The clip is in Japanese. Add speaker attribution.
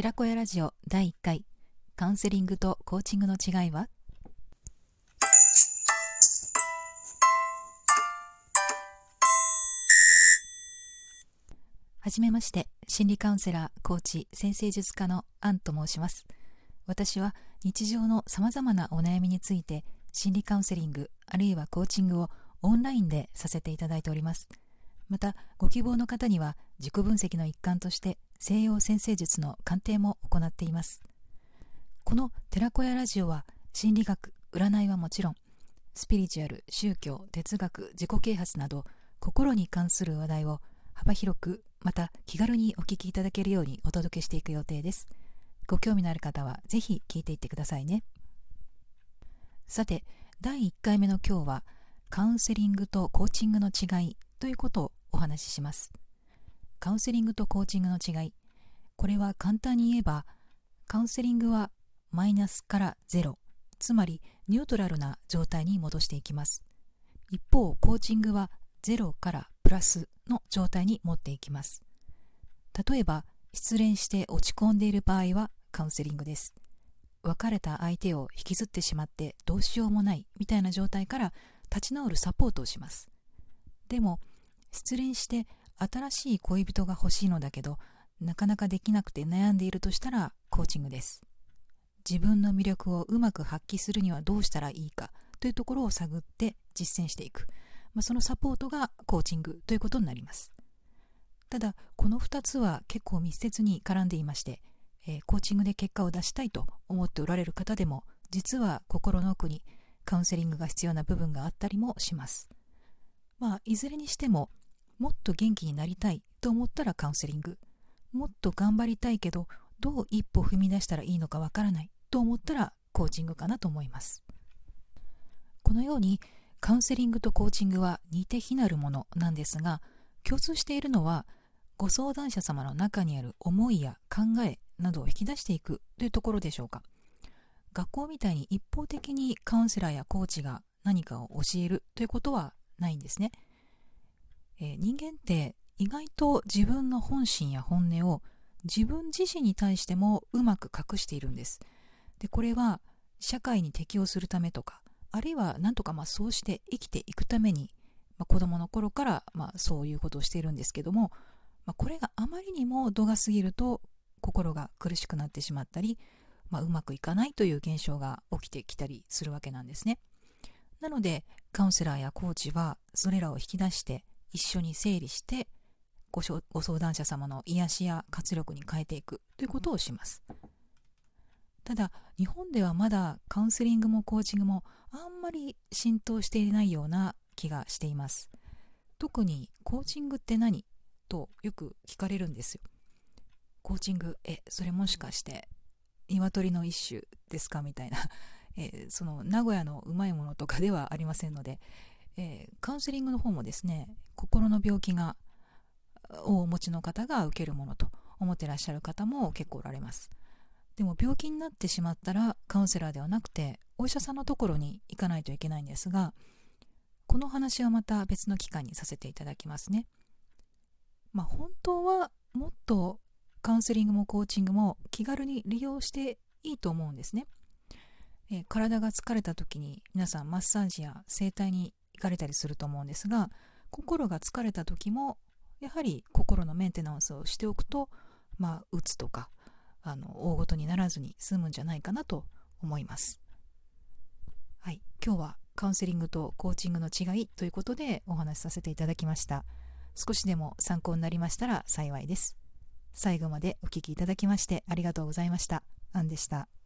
Speaker 1: 寺子屋ラジオ第1回。カウンセリングとコーチングの違いは？はじめまして心理カウンセラーコーチ先生術家のアンと申します。私は日常のさまざまなお悩みについて心理カウンセリングあるいはコーチングをオンラインでさせていただいております。またご希望の方には自己分析の一環として西洋先生術の鑑定も行っています。この寺子屋ラジオは心理学占いはもちろんスピリチュアル宗教哲学自己啓発など心に関する話題を幅広くまた気軽にお聞きいただけるようにお届けしていく予定です。ご興味のある方はぜひ聞いていってくださいね。さて第1回目の今日はカウンセリングとコーチングの違いということをお話しします。カウンセリングとコーチングの違い。これは簡単に言えばカウンセリングはマイナスからゼロ。つまりニュートラルな状態に戻していきます。一方コーチングはゼロからプラスの状態に持っていきます。例えば失恋して落ち込んでいる場合はカウンセリングです。別れた相手を引きずってしまってどうしようもないみたいな状態から立ち直るサポートをします。でも失恋して新しい恋人が欲しいのだけどなかなかできなくて悩んでいるとしたらコーチングです。自分の魅力をうまく発揮するにはどうしたらいいかというところを探って実践していく、まあ、そのサポートがコーチングということになります。ただこの2つは結構密接に絡んでいまして、えー、コーチングで結果を出したいと思っておられる方でも実は心の奥にカウンセリングが必要な部分があったりもします。まあいずれにしてももっと元気になりたいと思ったらカウンセリング。もっと頑張りたいけどどう一歩踏み出したらいいのかわからないと思ったらコーチングかなと思います。このようにカウンセリングとコーチングは似て非なるものなんですが共通しているのはご相談者様の中にある思いや考えなどを引き出していくというところでしょうか。学校みたいに一方的にカウンセラーやコーチが何かを教えるということはないんですね。えー、人間って意外と自分の本心や本音を自分自身に対してもうまく隠しているんです。でこれは社会に適応するためとかあるいは何とかまあそうして生きていくために、まあ、子供の頃からまあそういうことをしているんですけども、まあ、これがあまりにも度が過ぎると心が苦しくなってしまったり、まあ、うまくいかないという現象が起きてきたりするわけなんですね。なのでカウンセラーやコーチはそれらを引き出して一緒に整理してごご相談者様の癒しや活力に変えていく。ということをします。ただ日本ではまだカウンセリングもコーチングもあんまり浸透していないような気がしています。特にコーチングって何とよく聞かれるんですよ。コーチングえそれもしかして鶏の一種ですか？みたいな、えその名古屋のうまいものとかではありませんので、えー、カウンセリングの方もですね心の病気がをお持ちの方が受けるものと思ってらっしゃる方も結構おられます。でも病気になってしまったらカウンセラーではなくてお医者さんのところに行かないといけないんですがこの話はまた別の機会にさせていただきますね。まあ本当はもっとカウンセリングもコーチングも気軽に利用していいと思うんですね、えー、体が疲れた時に皆さんマッサージや整体に行かれたりすると思うんですが心が疲れた時もやはり心のメンテナンスをしておくとまあうつとかあの大ごとにならずに済むんじゃないかなと思います。はい。今日はカウンセリングとコーチングの違いということでお話しさせていただきました。少しでも参考になりましたら幸いです。最後までお聴きいただきましてありがとうございました。アンでした。